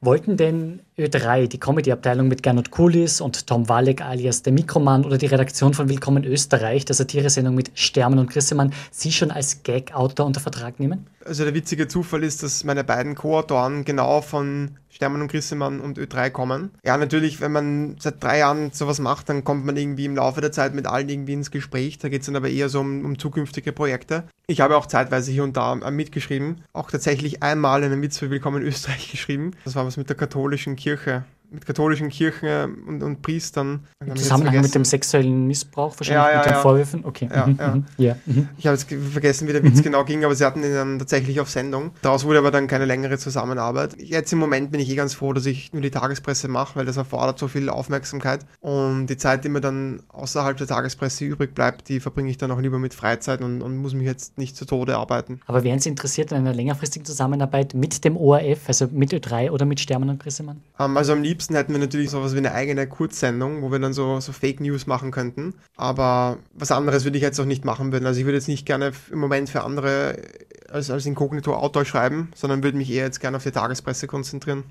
Wollten denn Ö3, die Comedy-Abteilung mit Gernot Kulis und Tom Walek alias der Mikroman oder die Redaktion von Willkommen Österreich, der Satiresendung mit Stermann und Grissemann, Sie schon als Gag-Autor unter Vertrag nehmen? Also der witzige Zufall ist, dass meine beiden Co-Autoren genau von Stermann und Grissemann und Ö3 kommen. Ja, natürlich, wenn man seit drei Jahren sowas macht, dann kommt man irgendwie im Laufe der Zeit mit allen irgendwie ins Gespräch. Da geht es dann aber eher so um, um, zukünftige Projekte. Ich habe auch zeitweise hier und da mitgeschrieben. Auch tatsächlich einmal einen Witz für Willkommen Österreich geschrieben. Das war was mit der katholischen Kirche Тихо. Mit katholischen Kirchen und, und Priestern. Im Zusammenhang mit dem sexuellen Missbrauch wahrscheinlich, ja, ja, mit den ja. Vorwürfen? Okay. Ja, mhm, mhm, mhm. Ich habe jetzt vergessen, wie der Witz genau ging, aber sie hatten ihn dann tatsächlich auf Sendung. Daraus wurde aber dann keine längere Zusammenarbeit. Jetzt im Moment bin ich eh ganz froh, dass ich nur die Tagespresse mache, weil das erfordert so viel Aufmerksamkeit. Und die Zeit, die mir dann außerhalb der Tagespresse übrig bleibt, die verbringe ich dann auch lieber mit Freizeit und, und muss mich jetzt nicht zu Tode arbeiten. Aber wären Sie interessiert an einer längerfristigen Zusammenarbeit mit dem ORF, also mit Ö3 oder mit Stermann und Grissemann? Um, also am liebsten hätten wir natürlich sowas wie eine eigene Kurzsendung, wo wir dann so, so Fake News machen könnten. Aber was anderes würde ich jetzt auch nicht machen würden. Also ich würde jetzt nicht gerne im Moment für andere als, als Inkognito Autor schreiben, sondern würde mich eher jetzt gerne auf die Tagespresse konzentrieren.